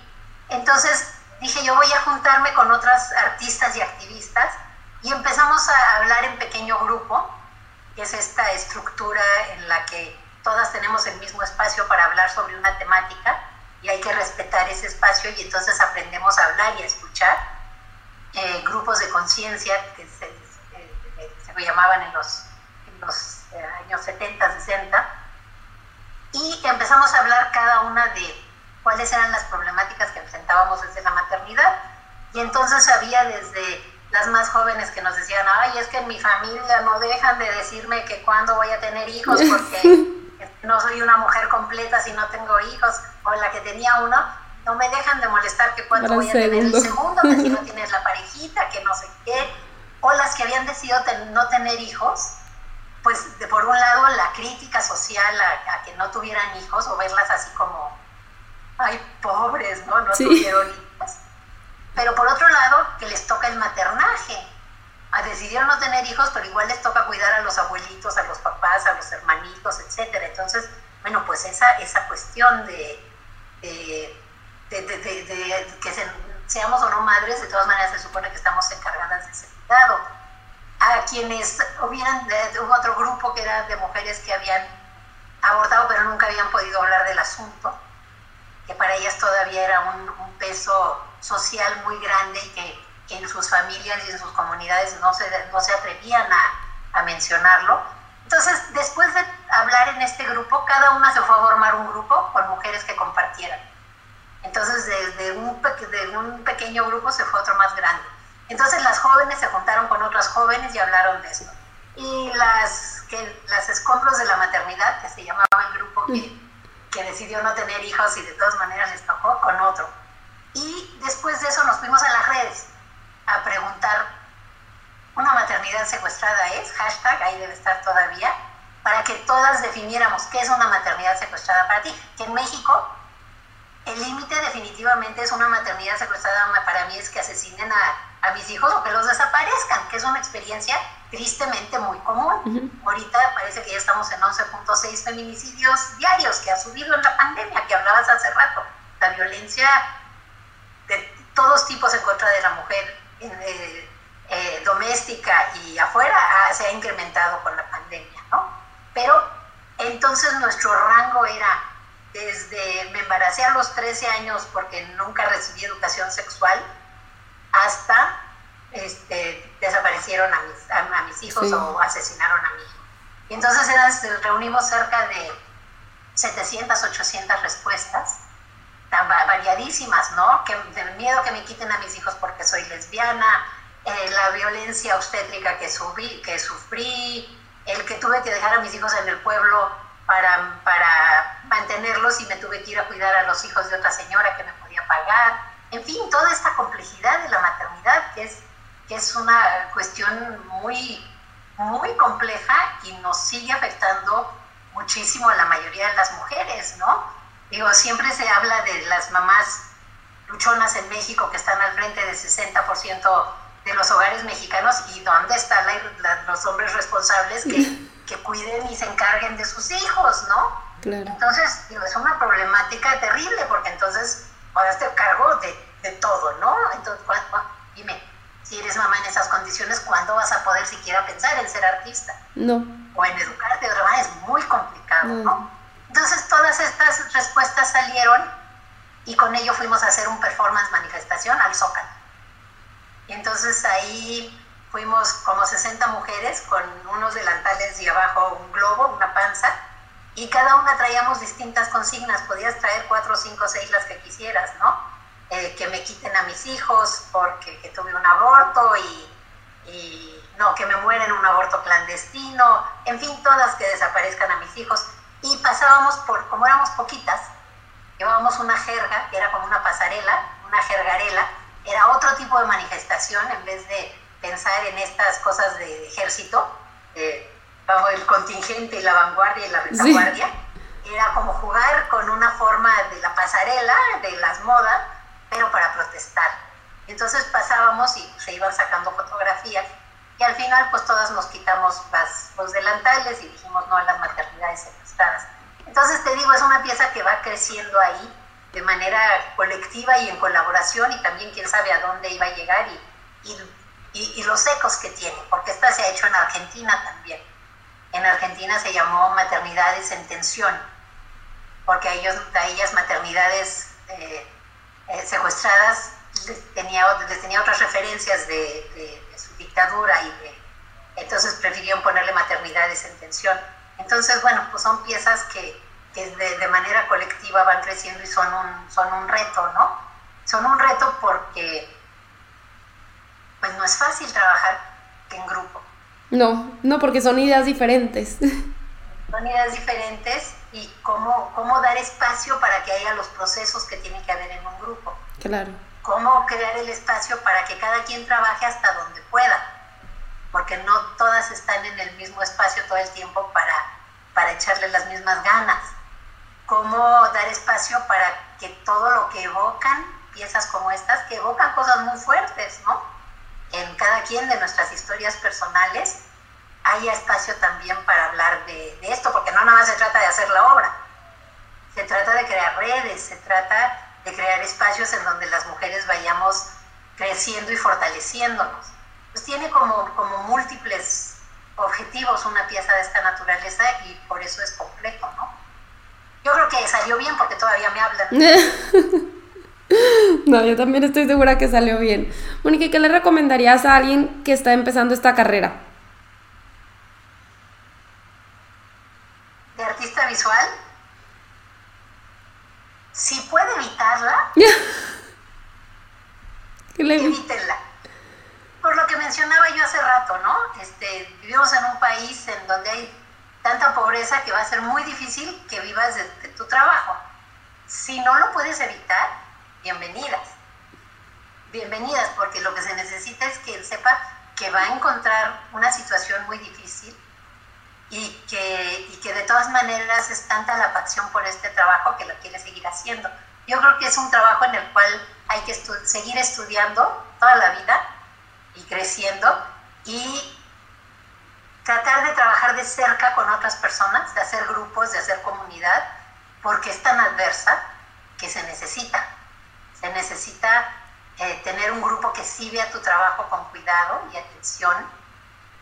Entonces, dije yo voy a juntarme con otras artistas y activistas y empezamos a hablar en pequeño grupo, que es esta estructura en la que todas tenemos el mismo espacio para hablar sobre una temática y hay que respetar ese espacio y entonces aprendemos a hablar y a escuchar. Eh, grupos de conciencia que se, eh, se, llamaban en los, en los eh, años 70, 60, y empezamos a hablar cada una de cuáles eran las problemáticas que enfrentábamos desde la maternidad. Y entonces había desde las más jóvenes que nos decían, ay, es que en mi familia no dejan de decirme que cuándo voy a tener hijos porque no soy una mujer completa si no tengo hijos, o la que tenía uno, no me dejan de molestar que cuándo voy a tener el segundo, que si no tienes la parejita, que no sé qué, o las que habían decidido no tener hijos, pues de por un lado la crítica social a, a, que no tuvieran hijos o verlas así como, ay, pobres, ¿no? No tuvieron hijos. Pero por otro lado, que les toca el maternaje. A decidieron no tener hijos, pero igual les toca cuidar a los abuelitos, a los papás, a los hermanitos, etcétera. Entonces, bueno, pues esa, esa cuestión de, de, de, de que se, seamos o no madres, de todas maneras se supone que estamos encargadas de ese cuidado. A quienes hubieran, hubo otro grupo que era de mujeres que habían abortado pero nunca habían podido hablar del asunto, que para ellas todavía era un, un peso social muy grande y que, que, en sus familias y en sus comunidades no se, no se atrevían a, a mencionarlo. Entonces, después de hablar en este grupo, cada una se fue a formar un grupo con mujeres que compartieran entonces, desde un, de un pequeño grupo se fue otro más grande. Entonces, las jóvenes se juntaron con otras jóvenes y hablaron de esto. Y las, que, las escombros de la maternidad, que se llamaba el grupo que, que decidió no tener hijos y de todas maneras les tocó con otro. Y después de eso nos fuimos a las redes a preguntar, ¿una maternidad secuestrada es? Hashtag, ahí debe estar todavía, para que todas definiéramos qué es una maternidad secuestrada para ti. Que en México el límite definitivamente es una maternidad secuestrada para mí es que asesinen a, a, mis hijos o que los desaparezcan, que es una experiencia tristemente muy común. Ahorita parece que ya estamos en 11.6 feminicidios diarios que ha subido en la pandemia, que hablabas hace rato. La violencia de todos tipos en contra de la mujer eh, eh, doméstica y afuera ah, se ha incrementado con la pandemia, ¿no? Pero entonces nuestro rango era desde me embaracé a los 13 años porque nunca recibí educación sexual, hasta este, desaparecieron a mis, a, mis hijos sí. o asesinaron a mi hijo. Y entonces eran, reunimos cerca de 700, 800 respuestas, tan variadísimas, ¿no? Que, del miedo que me quiten a mis hijos porque soy lesbiana, eh, la violencia obstétrica que, subí, que sufrí, el que tuve que dejar a mis hijos en el pueblo para, para mantenerlos y me tuve que ir a cuidar a los hijos de otra señora que me podía pagar. En fin, toda esta complejidad de la maternidad, que es, que es una cuestión muy, muy compleja y nos sigue afectando muchísimo a la mayoría de las mujeres, ¿no? Digo, siempre se habla de las mamás luchonas en México que están al frente del 60% de los hogares mexicanos y dónde están la, la, los hombres responsables que que cuiden y se encarguen de sus hijos, ¿no? Claro. Entonces, digo, es una problemática terrible porque entonces ahora te cargo de, de todo, ¿no? Entonces, dime, si eres mamá en esas condiciones, ¿cuándo vas a poder siquiera pensar en ser artista? No. O en educarte manera, es muy complicado, no. ¿no? Entonces, todas estas respuestas salieron y con ello fuimos a hacer un performance manifestación al Zócalo. Y entonces ahí fuimos como 60 mujeres con unos delantales y abajo un globo, una panza, y cada una traíamos distintas consignas, podías traer cuatro, cinco, seis las que quisieras, ¿no? Eh, que me quiten a mis hijos porque que tuve un aborto y, y no, que me muera en un aborto clandestino, en fin, todas que desaparezcan a mis hijos. Y pasábamos por, como éramos poquitas, llevábamos una jerga, que era como una pasarela, una jergarela, era otro tipo de manifestación en vez de pensar en estas cosas de ejército, eh, bajo el contingente y la vanguardia y la retaguardia, sí. era como jugar con una forma de la pasarela, de las modas, pero para protestar. Entonces pasábamos y se iban sacando fotografías y al final pues todas nos quitamos las, los delantales y dijimos no a las maternidades secuestradas. Entonces te digo, es una pieza que va creciendo ahí de manera colectiva y en colaboración y también quién sabe a dónde iba a llegar y, y y, y, los ecos que tiene, porque esta se ha hecho en Argentina también. En Argentina se llamó maternidades en tensión, porque a, ellos, a ellas maternidades eh, eh, secuestradas les tenía, les tenía otras referencias de, de, de su dictadura y de, entonces prefirieron ponerle maternidades en tensión. Entonces, bueno, pues son piezas que, que de, de, manera colectiva van creciendo y son un, son un reto, ¿no? Son un reto porque pues no es fácil trabajar en grupo. No, no, porque son ideas diferentes. Son ideas diferentes y cómo, cómo dar espacio para que haya los procesos que tiene que haber en un grupo. Claro. Cómo crear el espacio para que cada quien trabaje hasta donde pueda, porque no todas están en el mismo espacio todo el tiempo para echarle las mismas ganas, cómo dar espacio para que todo lo que evocan, piezas como estas, que evocan cosas muy fuertes, ¿no? En cada quien de nuestras historias personales haya espacio también para hablar de, esto, porque no nada más se trata de hacer la obra, se trata de crear redes, se trata de crear espacios en donde las mujeres vayamos creciendo y fortaleciéndonos. Pues tiene como, como múltiples objetivos una pieza de esta naturaleza y por eso es completo, ¿no? Yo creo que salió bien porque todavía me hablan. no, yo también estoy segura que salió bien. Mónica, ¿qué le recomendarías a alguien que está empezando esta carrera? Artista visual? Si puede evitarla, evítenla. Por lo que mencionaba yo hace rato, ¿no? Este, vivimos en un país en donde hay tanta pobreza que va a ser muy difícil que vivas de, de tu trabajo. Si no lo puedes evitar, bienvenidas. Bienvenidas, porque lo que se necesita es que él sepa que va a encontrar una situación muy difícil y que, y que de todas maneras es tanta la pasión por este trabajo que lo quiere seguir haciendo. Yo creo que es un trabajo en el cual hay que estu seguir estudiando toda la vida y creciendo y tratar de trabajar de cerca con otras personas, de hacer grupos, de hacer comunidad, porque es tan adversa que se necesita. Se necesita eh, tener un grupo que sí vea tu trabajo con cuidado y atención,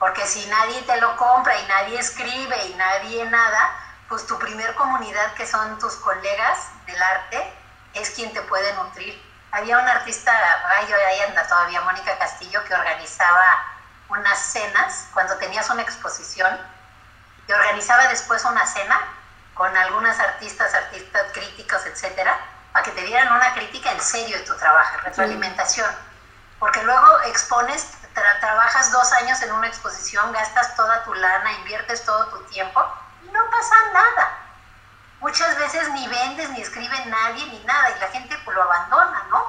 porque si nadie te lo compra y nadie escribe y nadie nada, pues tu primer comunidad, que son tus colegas del arte, es quien te puede nutrir. Había una artista, ay, ahí anda todavía, Mónica Castillo, que organizaba unas cenas cuando tenías una exposición, que organizaba después una cena con algunas artistas, artistas críticos, etcétera, para que te dieran una crítica en serio de tu trabajo, retroalimentación. Porque luego expones, tra trabajas dos años en una exposición, gastas toda tu lana, inviertes todo tu tiempo y no pasa nada. Muchas veces ni vendes, ni escribe nadie, ni nada, y la gente pues, lo abandona, ¿no?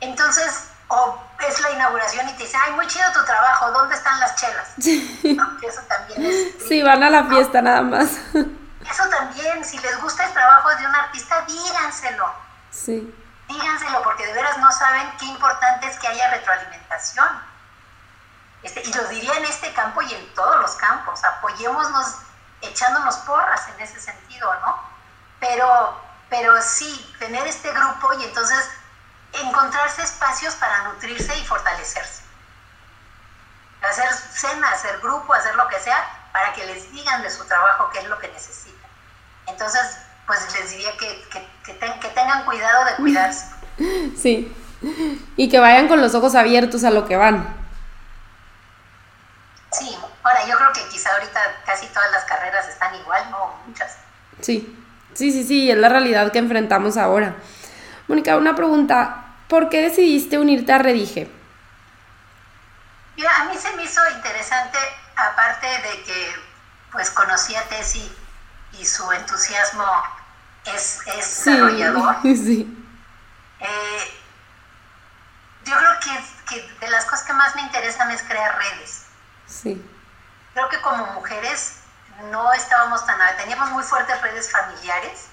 Entonces, o es la inauguración y te dice, ay, muy chido tu trabajo, ¿dónde están las chelas? ¿No? Que eso también es... Sí, van a la fiesta nada más. Eso también, si les gusta el trabajo de un artista, díganselo. Sí. Díganselo, porque de veras no saben qué importante es que haya retroalimentación. Este, y lo diría en este campo y en todos los campos. Apoyémonos echándonos porras en ese sentido, ¿no? Pero, pero sí, tener este grupo y entonces encontrarse espacios para nutrirse y fortalecerse. Hacer cena, hacer grupo, hacer lo que sea, para que les digan de su trabajo qué es lo que necesitan. Entonces, pues les diría que, que, que, ten, que tengan cuidado de cuidarse. Sí. Y que vayan con los ojos abiertos a lo que van. Yo creo que quizá ahorita casi todas las carreras están igual, ¿no? Muchas. Sí, sí, sí, sí, es la realidad que enfrentamos ahora. Mónica, una pregunta, ¿por qué decidiste unirte a Redige? Mira, a mí se me hizo interesante, aparte de que pues conocí a Tessy y su entusiasmo es, es Sí, desarrollador. sí. Eh, yo creo que, que de las cosas que más me interesan es crear redes. Sí. Creo que como mujeres no estábamos tan... Teníamos muy fuertes redes familiares,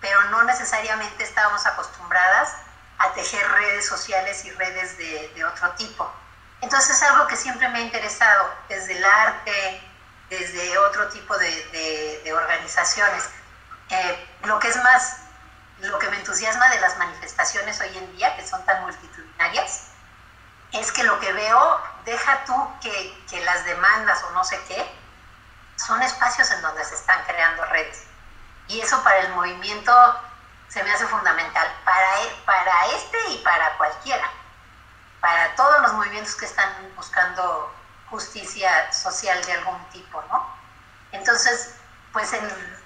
pero no necesariamente estábamos acostumbradas a tejer redes sociales y redes de, de otro tipo. Entonces es algo que siempre me ha interesado, desde el arte, desde otro tipo de, de, de organizaciones. Eh, lo que es más, lo que me entusiasma de las manifestaciones hoy en día, que son tan multitudinarias, es que lo que veo, deja tú que, que las demandas o no sé qué, son espacios en donde se están creando redes. Y eso para el movimiento se me hace fundamental, para, e- para este y para cualquiera, para todos los movimientos que están buscando justicia social de algún tipo, ¿no? Entonces, pues en-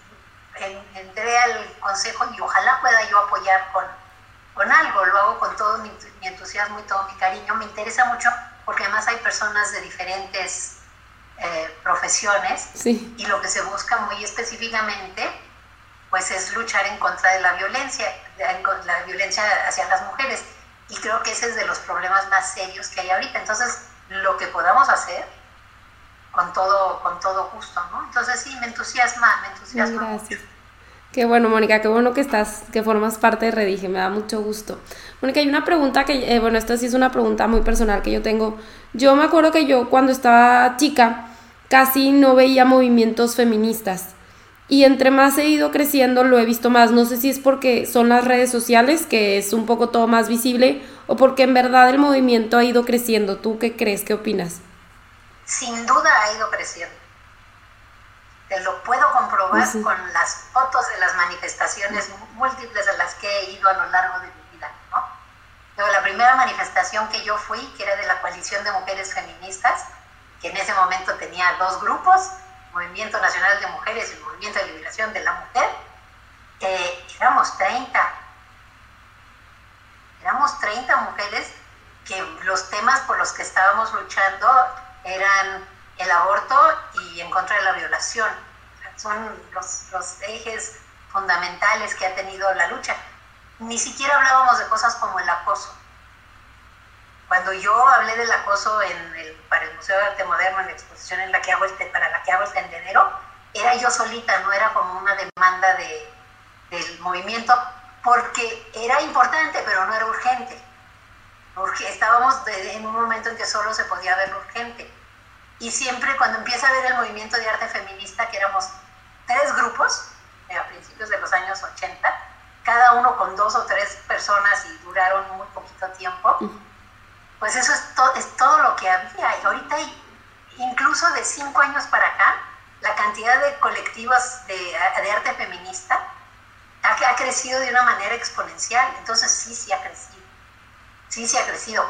en- entré al consejo y ojalá pueda yo apoyar con, con algo, lo hago con todo mi entusiasmo y todo mi cariño, me interesa mucho porque además hay personas de diferentes eh, profesiones Sí. y lo que se busca muy específicamente pues es luchar en contra de la violencia, de- la violencia hacia las mujeres. Y creo que ese es de los problemas más serios que hay ahorita. Entonces, lo que podamos hacer, con todo, con todo gusto, ¿no? Entonces sí, me entusiasma, me entusiasma. Gracias. Qué bueno, Mónica, qué bueno que estás, que formas parte de Redige, me da mucho gusto. Mónica, hay una pregunta que, eh, bueno, esta sí es una pregunta muy personal que yo tengo. Yo me acuerdo que yo cuando estaba chica casi no veía movimientos feministas y entre más he ido creciendo lo he visto más. No sé si es porque son las redes sociales, que es un poco todo más visible, o porque en verdad el movimiento ha ido creciendo. ¿Tú qué crees? ¿Qué opinas? Sin duda ha ido creciendo te lo puedo comprobar con las fotos de las manifestaciones múltiples a las que he ido a lo largo de mi vida. ¿no? la primera manifestación que yo fui, que era de la coalición de mujeres feministas, que en ese momento tenía dos grupos, Movimiento Nacional de Mujeres y Movimiento de Liberación de la Mujer, eh, éramos 30. Éramos 30 mujeres que los temas por los que estábamos luchando eran el aborto y en contra de la violación. Son los, ejes fundamentales que ha tenido la lucha. Ni siquiera hablábamos de cosas como el acoso. Cuando yo hablé del acoso en el, para el Museo de Arte Moderno, en la exposición en la que hago este, para la que hago el tendedero, era yo solita, no era como una demanda de, del movimiento, porque era importante, pero no era urgente. Porque estábamos en un momento en que solo se podía ver urgente. Y siempre cuando empieza a ver el movimiento de arte feminista, que éramos tres grupos eh, a principios de los años 80, cada uno con dos o tres personas y duraron muy poquito tiempo, pues eso es, es todo lo que había. Y ahorita, incluso de cinco años para acá, la cantidad de colectivos de, de arte feminista ha, ha, crecido de una manera exponencial. Entonces sí, sí ha crecido. Sí, sí ha crecido.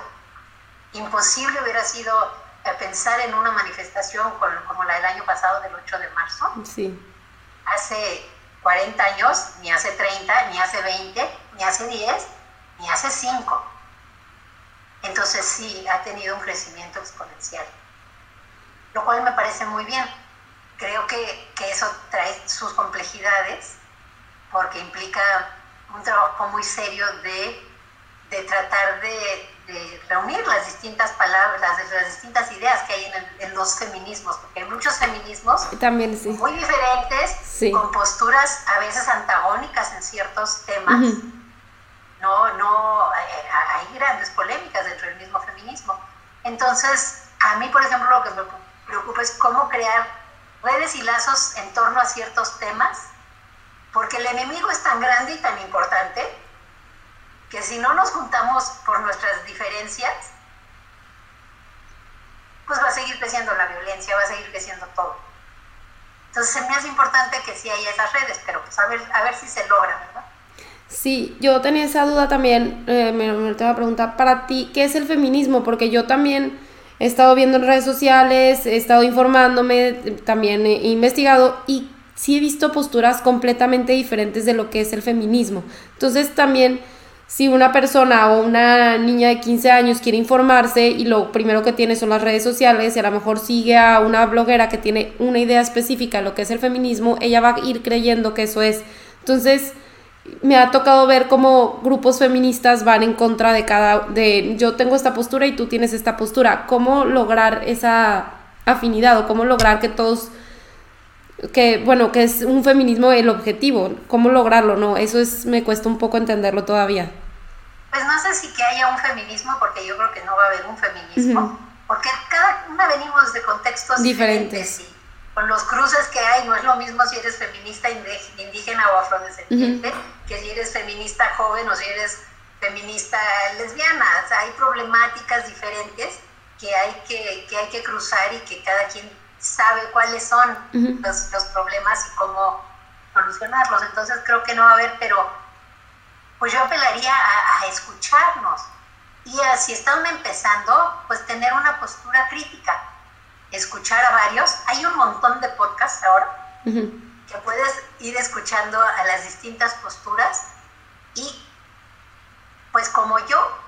Imposible hubiera sido pensar en una manifestación como la del año pasado, del 8 de marzo. Sí. Hace 40 años, ni hace 30, ni hace 20, ni hace 10, ni hace 5. Entonces sí, ha tenido un crecimiento exponencial, lo cual me parece muy bien. Creo que, que eso trae sus complejidades porque implica un trabajo muy serio de, de tratar de, de reunir las distintas palabras, las, distintas ideas que hay en, los feminismos, porque hay muchos feminismos También, sí. muy diferentes, con posturas a veces antagónicas en ciertos temas. No, no, eh, hay grandes polémicas dentro del mismo feminismo. Entonces, a mí, por ejemplo, lo que me preocupa es cómo crear redes y lazos en torno a ciertos temas, porque el enemigo es tan grande y tan importante que si no nos juntamos por nuestras diferencias, pues va a seguir creciendo la violencia, va a seguir creciendo todo. Entonces se me hace importante que sí haya esas redes, pero pues a ver, a ver si se logra, ¿verdad? Sí, yo tenía esa duda también, eh, me, me te voy a preguntar, para ti, ¿qué es el feminismo? Porque yo también he estado viendo en redes sociales, he estado informándome, también he investigado y sí he visto posturas completamente diferentes de lo que es el feminismo. Entonces también si una persona o una niña de 15 años quiere informarse y lo primero que tiene son las redes sociales y a lo mejor sigue a una bloguera que tiene una idea específica de lo que es el feminismo, ella va a ir creyendo que eso es. Entonces, me ha tocado ver cómo grupos feministas van en contra de cada de yo tengo esta postura y tú tienes esta postura. ¿Cómo lograr esa afinidad o cómo lograr que todos que bueno, que es un feminismo el objetivo, ¿cómo lograrlo? No, eso es me cuesta un poco entenderlo todavía. Pues no sé si que haya un feminismo porque yo creo que no va a haber un feminismo, porque cada una venimos de contextos diferentes. y con los cruces que hay no es lo mismo si eres feminista indígena o afrodescendiente que si eres feminista joven o si eres feminista lesbiana, o sea, hay problemáticas diferentes que hay que, que hay que cruzar y que cada quien sabe cuáles son los, los, problemas y cómo solucionarlos. Entonces creo que no va a haber, pero pues yo apelaría a, escucharnos. Y si están empezando, pues tener una postura crítica, escuchar a varios. Hay un montón de podcasts ahora que puedes ir escuchando a las distintas posturas. Y pues como yo,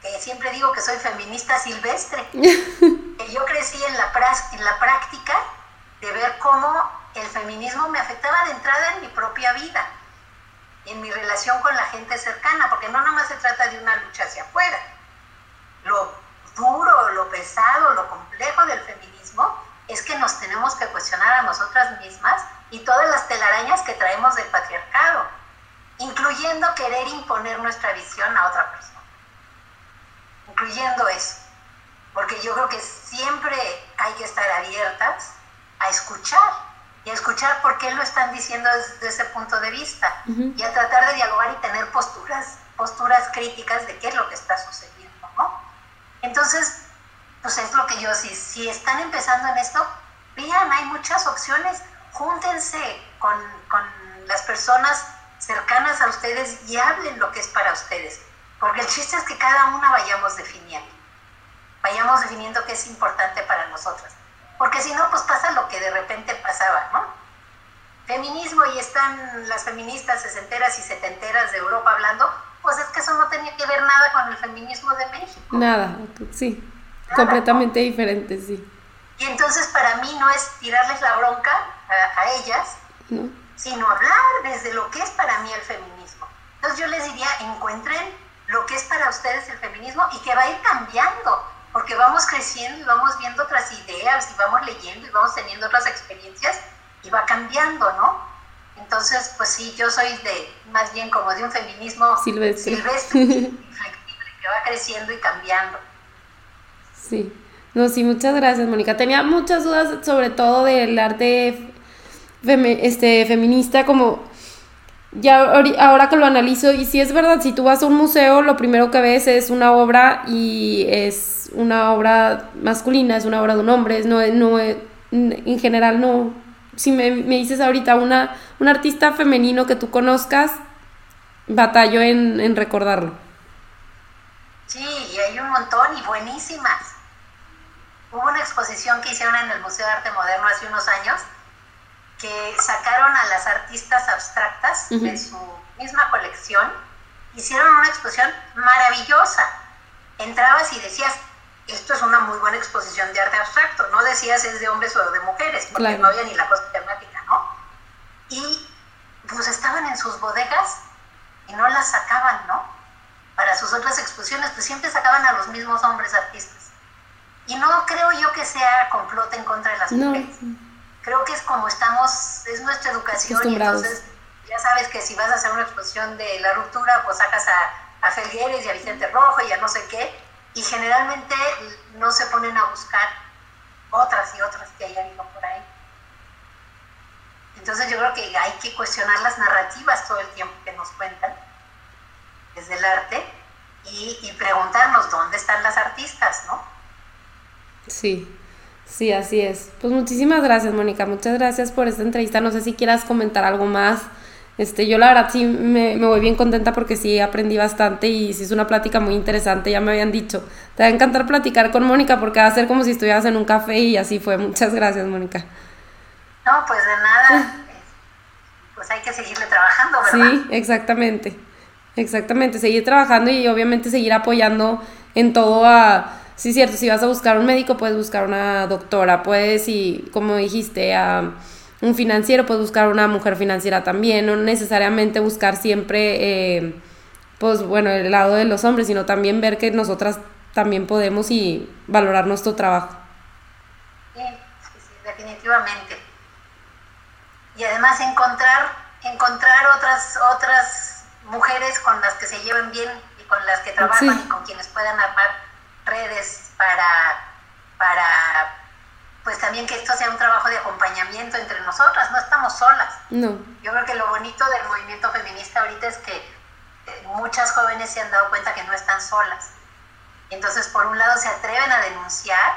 que siempre digo que soy feminista silvestre, yo crecí en la, en la práctica de ver cómo el feminismo me afectaba de entrada en mi propia vida, en mi relación con la gente cercana, porque no nada más se trata de una lucha hacia afuera. Lo duro, lo pesado, lo complejo del feminismo es que nos tenemos que cuestionar a nosotras mismas y todas las telarañas que traemos del patriarcado, incluyendo querer imponer nuestra visión a otra persona, incluyendo eso, porque yo creo que siempre hay que estar abiertas a escuchar y a escuchar por qué lo están diciendo desde ese punto de vista. Y a tratar de dialogar y tener posturas, posturas críticas de qué es lo que está sucediendo, ¿no? Entonces, pues es lo que yo, si, si están empezando en esto, vean, hay muchas opciones, júntense con, con las personas cercanas a ustedes y hablen lo que es para ustedes, porque el chiste es que cada una vayamos definiendo, vayamos definiendo qué es importante para nosotras porque si no, pues pasa lo que de repente pasaba, ¿no? Feminismo y están las feministas sesenteras y setenteras de Europa hablando, pues es que eso no tenía que ver nada con el feminismo de México. Nada, sí, completamente diferente, sí. Y entonces para mí no es tirarles la bronca a, ellas, sino hablar desde lo que es para mí el feminismo. Entonces yo les diría, encuentren lo que es para ustedes el feminismo y que va a ir cambiando porque vamos creciendo y vamos viendo otras ideas y vamos leyendo y vamos teniendo otras experiencias y va cambiando, ¿no? Entonces, pues sí, yo soy de más bien como de un feminismo silvestre, silvestre que va creciendo y cambiando. Sí. No, sí, muchas gracias, Mónica. Tenía muchas dudas sobre todo del arte este, feminista, como ya ahora que lo analizo, y si es verdad, si tú vas a un museo, lo primero que ves es una obra y es una obra masculina, es una obra de un hombre, no, no, en general no. Si me, me dices ahorita una, un artista femenino que tú conozcas, batallo en, en recordarlo. Sí, y hay un montón y buenísimas. Hubo una exposición que hicieron en el Museo de Arte Moderno hace unos años que sacaron a las artistas abstractas de su misma colección, hicieron una exposición maravillosa. Entrabas y decías, esto es una muy buena exposición de arte abstracto, no decías es de hombres o de mujeres, porque no había ni la cosa temática, ¿no? Y pues estaban en sus bodegas y no las sacaban, ¿no? Para sus otras exposiciones, pues siempre sacaban a los mismos hombres artistas. Y no creo yo que sea complot en contra de las mujeres creo que es como estamos, es nuestra educación y entonces ya sabes que si vas a hacer una exposición de la ruptura, pues sacas a, a Felgueres y a Vicente Rojo y a no sé qué, y generalmente no se ponen a buscar otras y otras que hayan ido por ahí. Entonces yo creo que hay que cuestionar las narrativas todo el tiempo que nos cuentan desde el arte y, y preguntarnos dónde están las artistas, ¿no? Sí, Sí, así es. Pues muchísimas gracias, Mónica. Muchas gracias por esta entrevista. No sé si quieras comentar algo más. Este, yo la verdad sí me, me voy bien contenta porque sí aprendí bastante y sí es una plática muy interesante, ya me habían dicho. Te va a encantar platicar con Mónica porque va a ser como si estuvieras en un café y así fue. Muchas gracias, Mónica. No, pues de nada. Pues hay que seguirle trabajando, ¿verdad? Sí, exactamente. Exactamente, seguir trabajando y obviamente seguir apoyando en todo a sí, cierto, si vas a buscar un médico, puedes buscar una doctora, puedes, y como dijiste, a un financiero, puedes buscar una mujer financiera también, no necesariamente buscar siempre, eh, pues bueno, el lado de los hombres, sino también ver que nosotras también podemos y valorar nuestro trabajo. Sí, sí, definitivamente. Y además encontrar, encontrar otras, otras mujeres con las que se lleven bien y con las que trabajan y con quienes puedan armar redes para, para pues también que esto sea un trabajo de acompañamiento entre nosotras, no estamos solas. No. Yo creo que lo bonito del movimiento feminista ahorita es que eh, muchas jóvenes se han dado cuenta que no están solas. Entonces, por un lado se atreven a denunciar,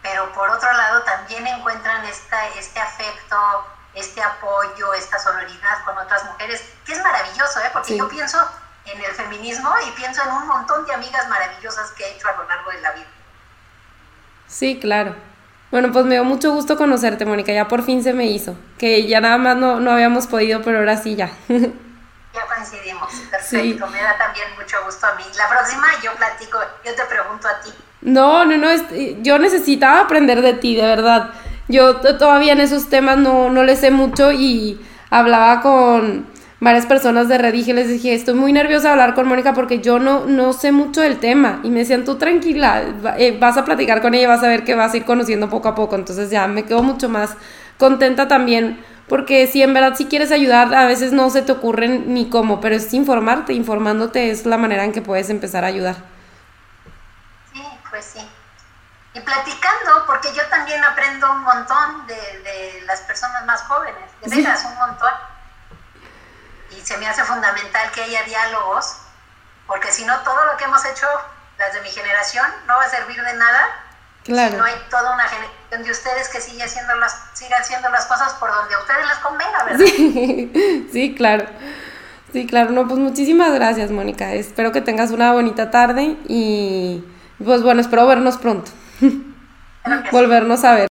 pero por otro lado también encuentran esta, este afecto, este apoyo, esta solidaridad con otras mujeres, que es maravilloso, ¿eh? porque yo pienso en el feminismo y pienso en un montón de amigas maravillosas que he hecho a lo largo de la vida. Sí, claro. Bueno, pues me dio mucho gusto conocerte, Mónica. Ya por fin se me hizo. Que ya nada más no, no habíamos podido, pero ahora sí ya. ya coincidimos. Perfecto. Me da también mucho gusto a mí. La próxima yo platico, yo te pregunto a ti. No, no, no. Yo necesitaba aprender de ti, de verdad. Yo todavía en esos temas no, no le sé mucho y hablaba con varias personas de Redige, les dije, estoy muy nerviosa de hablar con Mónica porque yo no, no sé mucho del tema. Y me decían, tú tranquila, eh, vas a platicar con ella, vas a ver que vas a ir conociendo poco a poco. Entonces ya me quedo mucho más contenta también porque si en verdad si quieres ayudar, a veces no se te ocurren ni cómo, pero es informarte, informándote es la manera en que puedes empezar a ayudar. Sí, pues sí. Y platicando, porque yo también aprendo un montón de, de las personas más jóvenes, de veras, un montón. Se me hace fundamental que haya diálogos, porque si no, todo lo que hemos hecho, las de mi generación, no va a servir de nada Claro. Si no hay toda una generación de ustedes que sigue haciendo las, siga haciendo las cosas por donde a ustedes les convenga, ¿verdad? Sí, sí, claro. Sí, claro. No, pues muchísimas gracias, Mónica. Espero que tengas una bonita tarde y pues bueno, espero vernos pronto. Volvernos a ver.